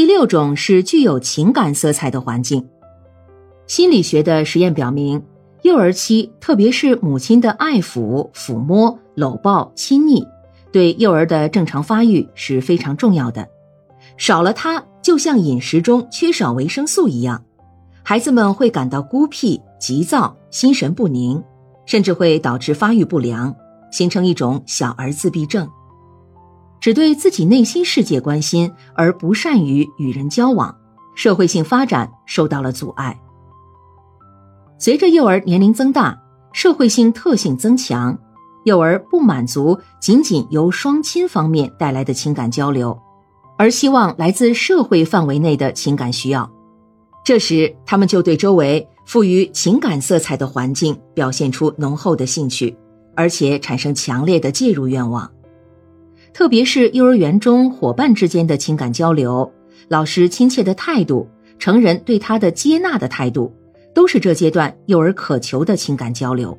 第六种是具有情感色彩的环境。心理学的实验表明，幼儿期特别是母亲的爱抚、抚摸、搂抱、亲昵，对幼儿的正常发育是非常重要的。少了它，就像饮食中缺少维生素一样，孩子们会感到孤僻、急躁、心神不宁，甚至会导致发育不良，形成一种小儿自闭症。只对自己内心世界关心，而不善于与人交往，社会性发展受到了阻碍。随着幼儿年龄增大，社会性特性增强，幼儿不满足仅仅由双亲方面带来的情感交流，而希望来自社会范围内的情感需要。这时，他们就对周围富于情感色彩的环境表现出浓厚的兴趣，而且产生强烈的介入愿望。特别是幼儿园中伙伴之间的情感交流，老师亲切的态度，成人对他的接纳的态度，都是这阶段幼儿渴求的情感交流。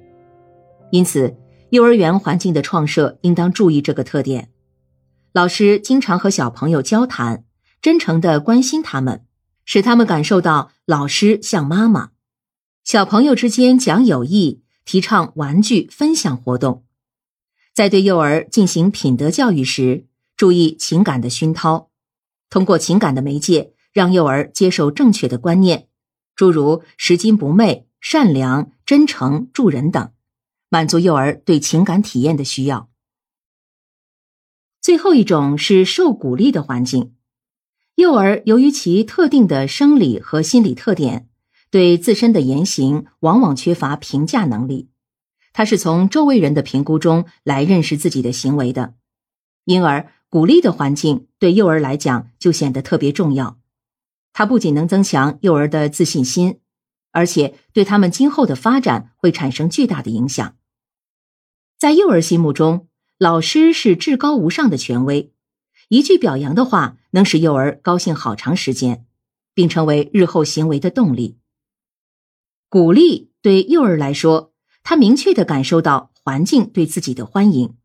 因此，幼儿园环境的创设应当注意这个特点。老师经常和小朋友交谈，真诚的关心他们，使他们感受到老师像妈妈。小朋友之间讲友谊，提倡玩具分享活动。在对幼儿进行品德教育时，注意情感的熏陶，通过情感的媒介，让幼儿接受正确的观念，诸如拾金不昧、善良、真诚、助人等，满足幼儿对情感体验的需要。最后一种是受鼓励的环境，幼儿由于其特定的生理和心理特点，对自身的言行往往缺乏评价能力。他是从周围人的评估中来认识自己的行为的，因而鼓励的环境对幼儿来讲就显得特别重要。它不仅能增强幼儿的自信心，而且对他们今后的发展会产生巨大的影响。在幼儿心目中，老师是至高无上的权威，一句表扬的话能使幼儿高兴好长时间，并成为日后行为的动力。鼓励对幼儿来说。他明确的感受到环境对自己的欢迎，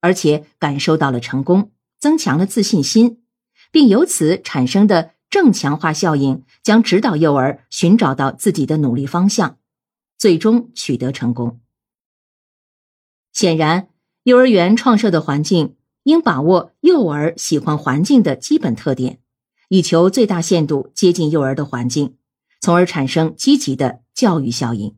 而且感受到了成功，增强了自信心，并由此产生的正强化效应，将指导幼儿寻找到自己的努力方向，最终取得成功。显然，幼儿园创设的环境应把握幼儿喜欢环境的基本特点，以求最大限度接近幼儿的环境，从而产生积极的教育效应。